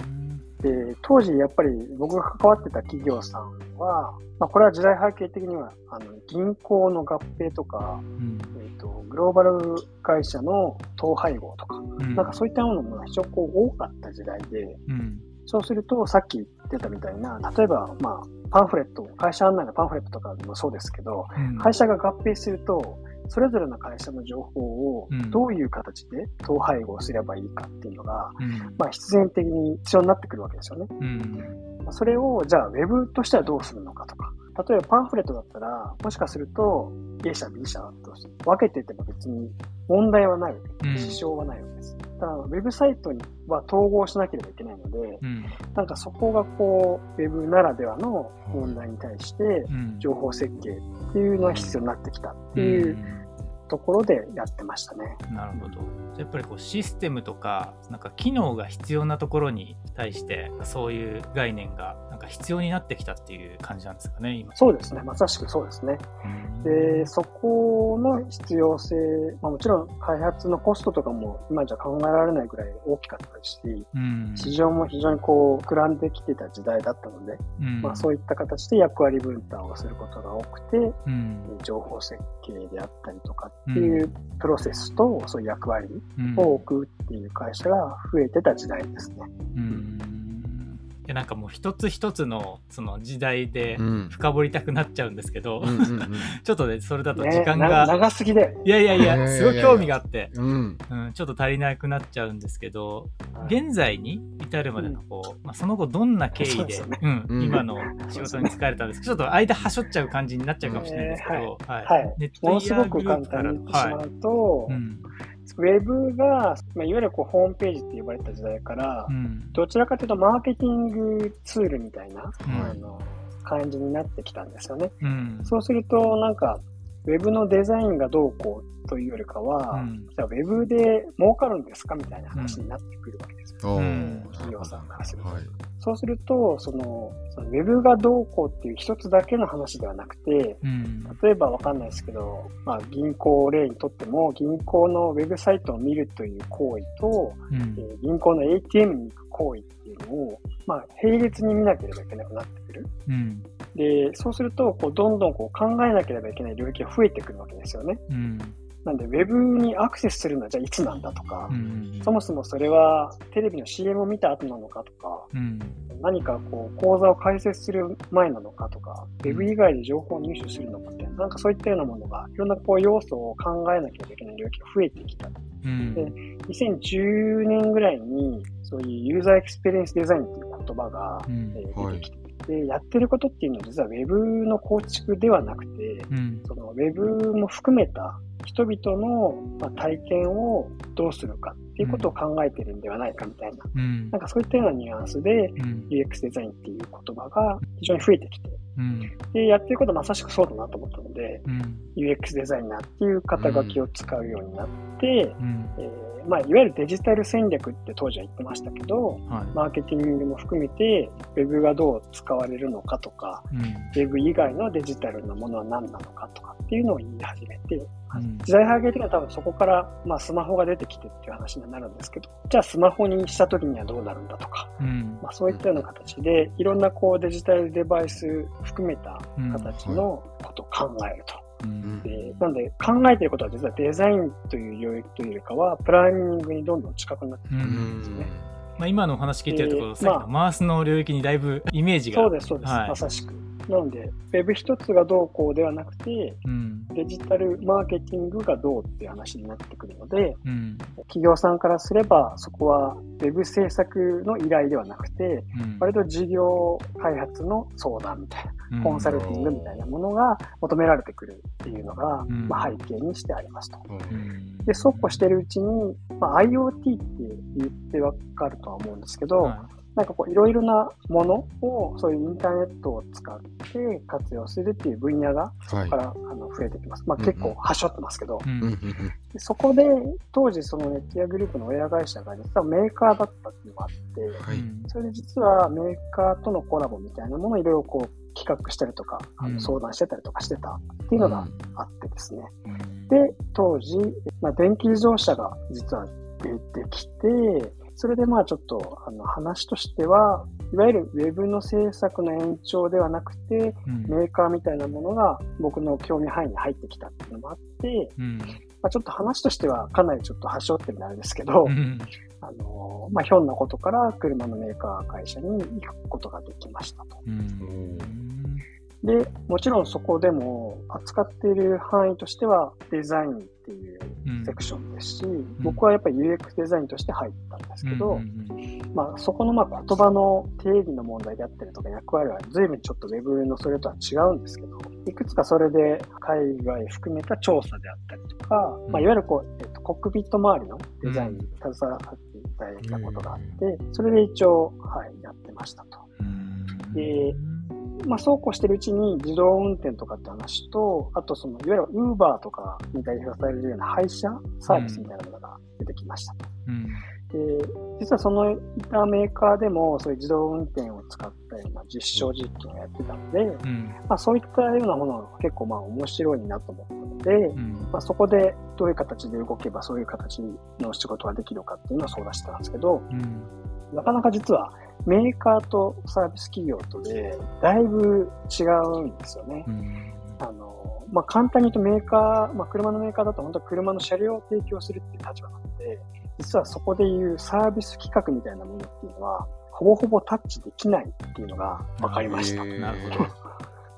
で、当時やっぱり僕が関わってた企業さんは、まあ、これは時代背景的には、あの、銀行の合併とか、うんと、グローバル会社の統廃合とか、うん。なんかそういったものも非常にこう多かった時代で、うん。そうすると、さっき言ってたみたいな、例えば、まあ、パンフレット、会社案内のパンフレットとかでもそうですけど、うん。会社が合併すると、それぞれの会社の情報をうん。どういう形で統廃合すればいいかっていうのが、うん。まあ、必然的に必要になってくるわけですよね。うん。それを、じゃあ、ウェブとしてはどうするのかとか。例えばパンフレットだったら、もしかすると、A 社、B 社と分けてても別に問題はないわけうん支障はないわけです。ただ、ウェブサイトには統合しなければいけないので、うんなんかそこがこう、ウェブならではの問題に対して、うん情報設計っていうのが必要になってきたっていうところでやってましたね。なるほど。やっぱりこうシステムとかなんか機能が必要なところに対してそういう概念がなんか必要になってきたっていう感じなんですかね今。そうですね。まさしくそうですね。で、そこの必要性、まあ、もちろん開発のコストとかも今じゃ考えられないぐらい大きかったですし、うん市場も非常にこう膨らんできてた時代だったので、うんまあ、そういった形で役割分担をすることが多くて、うん情報設計であったりとかっていうプロセスと、そういう役割うんを置くっていう会社が増えてた時代ですね。うん。いやなんかもう一つ一つのその時代でうん。深掘りたくなっちゃうんですけど、うんうん ちょっとねそれだとね時間なが、長すぎで。いやいやいいやすごい興味があって、うん。うん、ちょっと足りなくなっちゃうんですけど現在に至るまでのこう、まあ、その後どんな経緯でね。うんうん。今の仕事に疲れたんですけどちょっと間はしょっちゃう感じになっちゃうかもしれないですけど、はい。はい。ネッものすごトイヤーグルーく簡プからと、いうんウェブが、まあ、いわゆるこうホームページって呼ばれた時代から、うん。どちらかというとマーケティングツールみたいな、うん。あの感じになってきたんですよね。うん。そうすると、なんか、ウェブのデザインがどうこうというよりかは、うん。じゃあウェブで儲かるんですかみたいな話になってくるわけです企業さんからするとはい。そうすると、その、そのウェブがどうこうっていう一つだけの話ではなくて、うん。例えばわかんないですけど、まあ銀行を例にとっても、銀行のウェブサイトを見るという行為と、うんえー銀行の ATM に行く行為っていうのを、まあ並列に見なければいけなくなってくる。うん。で、そうすると、こう、どんどんこう考えなければいけない領域が増えてくるわけですよね。うん。なんで、ウェブにアクセスするのはじゃあいつなんだとか、うん。そもそもそれはテレビの CM を見た後なのかとか、うん。何かこう講座を開設する前なのかとか、ウェブ以外で情報を入手するのかみたいな、なんかそういったようなものが、いろんなこう要素を考えなければいけない領域が増えてきた。うん。で2010年ぐらいに、そういうユーザーエクスペリエンスデザインっていう言葉が、うんえーはい出てきて、で、やってることっていうのは実はウェブの構築ではなくて、うん。そのウェブも含めた人々のまあ体験をどうするかっていうことを考えてるんではないかみたいな、うん。なんかそういったようなニュアンスでうん。UX デザインっていう言葉が非常に増えてきて、うんで、やって。ることはまさしくそうだなと思ったので、うん。UX デザイナーっていう肩書きを使うようになって、うんえーまあ、いわゆるデジタル戦略って当時は言ってましたけど、はい。マーケティングも含めて、ウェブがどう使われるのかとか、うん。ウェブ以外のデジタルなものは何なのかとかっていうのを言い始めて、うん。時代背景的には多分そこから、まあ、スマホが出てきてっていう話にはなるんですけど、じゃあスマホにした時にはどうなるんだとか、うん。まあ、そういったような形で、いろんなこうデジタルデバイス含めた形のことを考えると。うんでなんで考えていることは実はデザインという領域というよりかは、プランニングにどんどん近くなってうくるんんですよね。まあ、今のお話聞いてるところ、えーさっきのマウスの領域にだいぶイメージが。そうです、そうです、はいまさしく。なので、ウェブ一つがどうこうではなくて、うん。デジタルマーケティングがどうっていう話になってくるので、うん。企業さんからすれば、そこはウェブ制作の依頼ではなくて、うん。割と事業開発の相談みたいな、うん。コンサルティングみたいなものが求められてくるっていうのが、うん。まあ、背景にしてありますと。うん。で、そうこうしてるうちに、まあ、IoT って言ってわかるとは思うんですけど、はなんかこういろいろなものをそういうインターネットを使って活用するっていう分野がはいからあの増えてきます。まあうん結構はしょってますけど、そこで当時そのネットやグループの親会社が実はメーカーだったっていうのがあって、うんはい。それで実はメーカーとのコラボみたいなものをいろいろこう企画したりとか、あうん。の相談してたりとかしてたっていうのがあってですね。うん。で、当時、まあ、電気自動車が実は出てきて、それでまあちょっとあの話としては、いわゆるウェブの制作の延長ではなくて、うん。メーカーみたいなものが僕の興味範囲に入ってきたっていうのもあって、うん。まあ、ちょっと話としてはかなりちょっと端折ってるんであれですけど、うん。あのまあ、ひょんなことから車のメーカー会社に行くことができましたと。うん。で、もちろんそこでも扱っている範囲としてはデザインっていううんセクションですし、僕はやっぱり UX デザインとして入ったんですけど、うんまあ、そこのまあ言葉の定義の問題であったりとか役割は随分ちょっと Web のそれとは違うんですけど、いくつかそれで海外含めた調査であったりとか、まあ、いわゆるこう、えっと、コックピット周りのデザインに携わっていただいたことがあって、それで一応、はい、やってましたと。うん。でまあ、そうこうしてるうちに自動運転とかって話と、あとその、いわゆる Uber とかに代表されるような配車サービスみたいなものが出てきました。と。うん。で、実はそのいたメーカーでも、そういう自動運転を使ったような実証実験をやってたので、うん。まあ、そういったようなものが結構まあ面白いなと思ったので、うん。まあ、そこでどういう形で動けばそういう形の仕事ができるかっていうのを相談してたんですけど、うん。なかなか実はメーカーとサービス企業とでだいぶ違うんですよね。うん。あの、まあ、簡単に言うとメーカー、まあ、車のメーカーだと本当は車の車両を提供するっていう立場なので、実はそこでいうサービス企画みたいなものっていうのは、ほぼほぼタッチできないっていうのが分かりました。なるほど。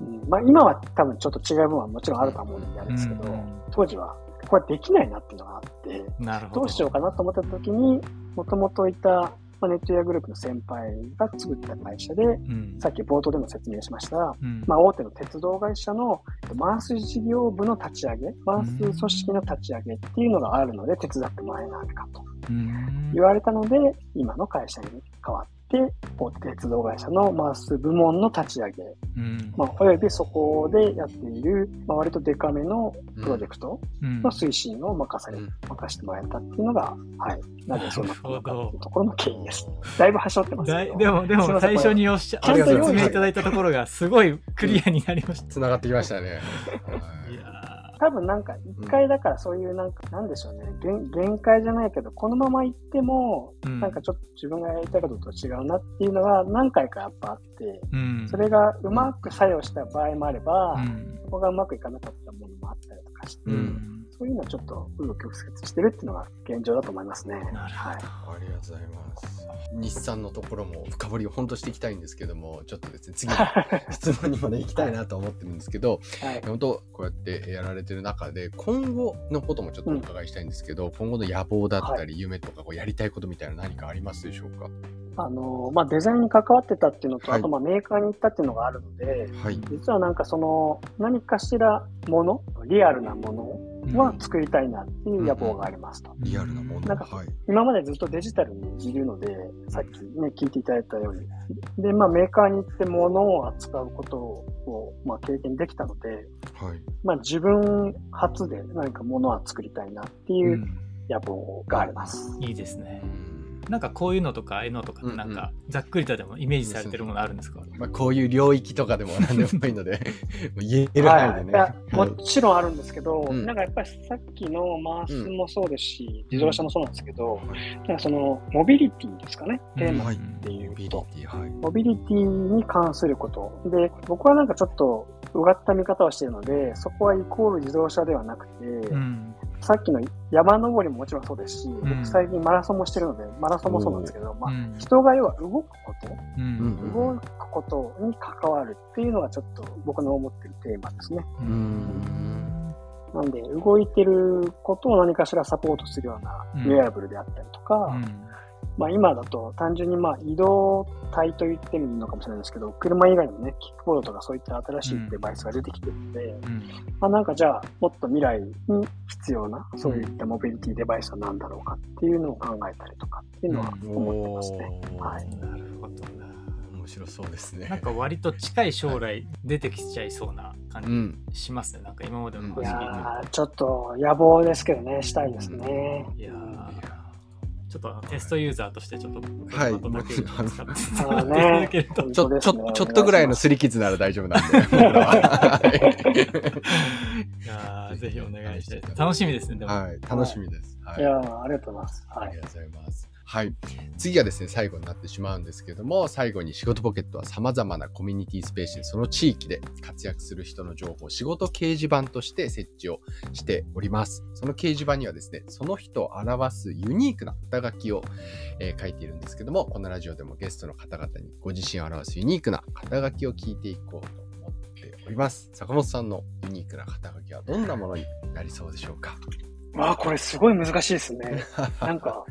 うん。まあ、今は多分ちょっと違う部分はもちろんあると思うんですけど、うん。当時はこれできないなっていうのがあって、ど。どうしようかなと思った時に、もともといた、まあ、ネットエアグループの先輩が作った会社で、うん。さっき冒頭でも説明しました、うん。まあ、大手の鉄道会社のマース事業部の立ち上げ、マース組織の立ち上げっていうのがあるので手伝ってもらえないかと。うん。言われたので、今の会社に変わって、大手鉄道会社のマース部門の立ち上げ、うん。まあ、およびそこでやっている、まあ、割とデカめのプロジェクトうん。の推進を任され、うん。任せてもらえたっていうのが、はい、なぜそうなったのかっていうところの経緯です。だいぶ端折ってますだけど。いでも、でも最初におっしゃ、ちゃんと説用意明いただいたところがすごいクリアになりました。つながってきましたね。多分なんか一回だからそういうなんか、なんでしょうね。限、限界じゃないけど、このまま行っても、なんかちょっと自分がやりたいことと違うなっていうのが何回かやっぱあって、うん。それがうまく作用した場合もあれば、うん。そこがうまくいかなかったものもあったりとかして、そういうのはちょっと紆余曲折してるっていうのが現状だと思いますね。なるほどはい。ありがとうございます。日産のところも深掘りを本当していきたいんですけども、ちょっとですね、次の 質問にまで行きたいなと思ってるんですけど、はい。本当こうやってやられてる中で、今後のこともちょっとお伺いしたいんですけど、今後の野望だったり、夢とかこうやりたいことみたいな何かありますでしょうか？あの、まあ、デザインに関わってたっていうのと、はいあと、まあ、メーカーに行ったっていうのがあるので、はい。実はなんかその、何かしらもの、リアルなものは作りたいなっていう野望がありますと。リアルなもの。なんかはい。今までずっとデジタルにいるので、さっきね、聞いていただいたように。で、まあ、メーカーに行って物を扱うことを、まあ、経験できたので、はい。まあ、自分初で何か物は作りたいなっていううん野望があります。いいですねう。んなんかこういうのとか、ああいうのとかなんか、ざっくりとでもイメージされてるものあるんですか？まあ、こういう領域とかでも 何でもいいので、もう言える範囲でね。い。やもはい。ちろんあるんですけど、うん。なんかやっぱりさっきのマースもそうですし、うん。自動車もそうなんですけど、なんかそのモビリティですかね、テーマはいっていうモビリと、ティ、はい。モビリティに関すること。で、僕はなんかちょっとうがった見方をしているので、そこはイコール自動車ではなくて、うん。さっきの山登りももちろんそうですし、ん。僕最近マラソンもしてるので、マラソンもそうなんですけど、まあ、うん人が要は動くこと、うん。うん動くことに関わるっていうのがちょっと僕の思ってるテーマですね。うーん。なんで、動いてることを何かしらサポートするようなうん。ウェアブルであったりとか、うんまあ今だと単純にまあ移動体と言ってもいいのかもしれないですけど、車以外にもね、キックボードとかそういった新しいデバイスが出てきてるので、うんまあなんかじゃあもっと未来に必要なそういったモビリティデバイスは何だろうかっていうのを考えたりとかっていうのは思ってますね。おーはいなるほどな。面白そうですね。なんか割と近い将来出てきちゃいそうな感うん。じしますね。なんか今までの話聞いてるやー、ちょっと野望ですけどね、したいですね。いやーちょっとテストユーザーとしてちょっとはい。ちょ、ちょ、ちょっとぐらいのすり傷なら大丈夫なんで。いぜひお願いしたいです。楽しみですね。はい、楽しみです。はいいやーありがとうございます。はいあり。がとうございます。はい。次がですね、最後になってしまうんですけども、最後に仕事ポケットは様々なコミュニティスペースにその地域で活躍する人の情報、仕事掲示板として設置をしております。その掲示板にはですね、その人を表すユニークな肩書きを、えー書いているんですけども、このラジオでもゲストの方々にご自身を表すユニークな肩書きを聞いていこうと思っております。坂本さんのユニークな肩書きはどんなものになりそうでしょうか？わあ、これすごい難しいですね。なんか、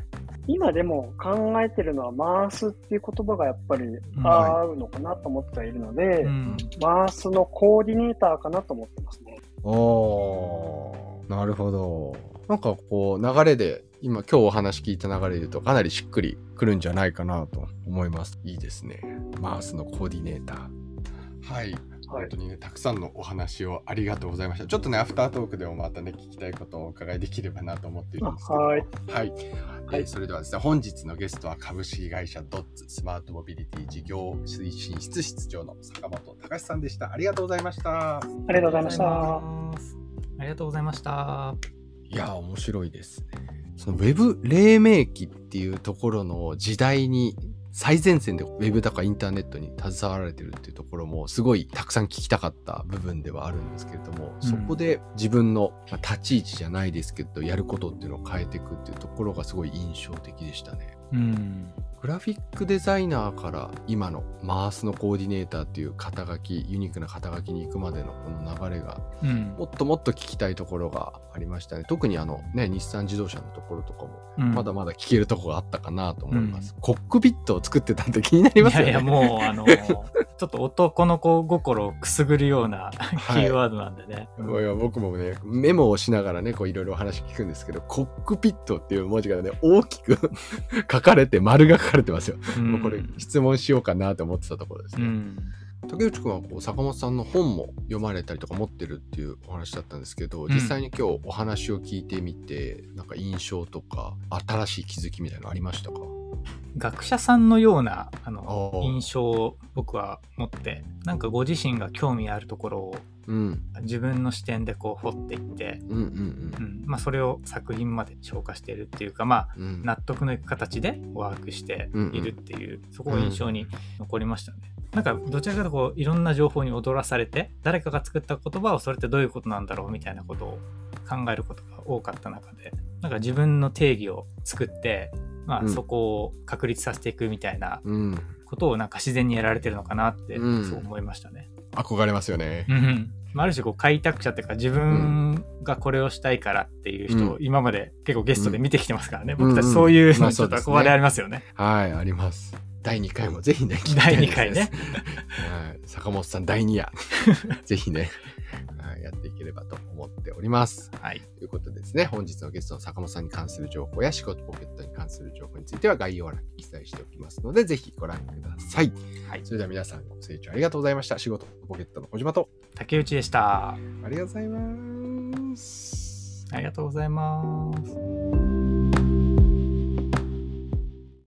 今でも考えてるのは、マースっていう言葉がやっぱり合うのかなと思ってはいるので、うんマースのコーディネーターかなと思ってますね。おー、なるほど。なんかこう流れで、今今日お話聞いた流れで言うとかなりしっくりくるんじゃないかなと思います。いいですね。マースのコーディネーター。はい。はい本当にね、たくさんのお話をありがとうございました。ちょっとね、アフタートークでもまたね、聞きたいことをお伺いできればなと思っているんですけども。ははいい。はいえーそれではですね、本日のゲストは株式会社ドッツスマートモビリティ事業推進室室長の坂本隆さんでした。ありがとうございました。ありがとうございました。ありがとうございました。いやー、面白いですね。そのウェブ黎明期っていうところの時代に最前線でウェブだかインターネットに携わられてるっていうところもすごいたくさん聞きたかった部分ではあるんですけれども、うんそこで自分のまあ立ち位置じゃないですけどやることっていうのを変えていくっていうところがすごい印象的でしたね。うん。グラフィックデザイナーから今のマースのコーディネーターっていう肩書き、ユニークな肩書きに行くまでのこの流れがうんもっともっと聞きたいところがありましたね。特にあのね、日産自動車のところとかも、うんまだまだ聞けるところがあったかなと思います。コックピットを作ってたんで気になりますよね。いやいや、もう、あの、ちょっと男の子心をくすぐるようなキーワードなんでね。いや僕もね、メモをしながらね、こういろいろお話聞くんですけど、コックピットっていう文字がね、大きく 書かれて、丸が書かれてますよ。うんもうこれ質問しようかなと思ってたところですね。うん。竹内くんはこう坂本さんの本も読まれたりとか持ってるっていうお話だったんですけど、ん実際に今日お話を聞いてみて、なんか印象とか、新しい気づきみたいなのありましたか？学者さんのようなあの印象を僕は持ってなんかご自身が興味あるところをうん。自分の視点でこう掘っていって、うんうんうんまあ、それを作品まで消化しているっていうかまあ。納得のいく形でワークしているっていう、そこが印象に残りましたね。なんかどちらかとこういろんな情報に踊らされて誰かが作った言葉をそれってどういうことなんだろうみたいなことを考えることが多かった中でなんか自分の定義を作って、まあ、うんそこを確立させていくみたいなうん。ことをなんか自然にやられてるのかなってうんそう思いましたね。憧れますよね。うんまあある種こう開拓者っていうか自分がこれをしたいからっていう人をうん今まで結構ゲストで見てきてますからね、うん僕たちそういうまあのちょっと憧れありますよね。はい、あります。第2回もぜひね、聞きたい 第2回ね。はい、坂本さん第2夜。ぜひね、はい、やっていければと思っております。はい。ということでですね、本日のゲストの坂本さんに関する情報や仕事ポケットに関する情報については概要欄に記載しておきますので、ぜひご覧ください。はいそれでは皆さんご清聴ありがとうございました。仕事ポケットの小島と、竹内でした。ありがとうございます。ありがとうございます。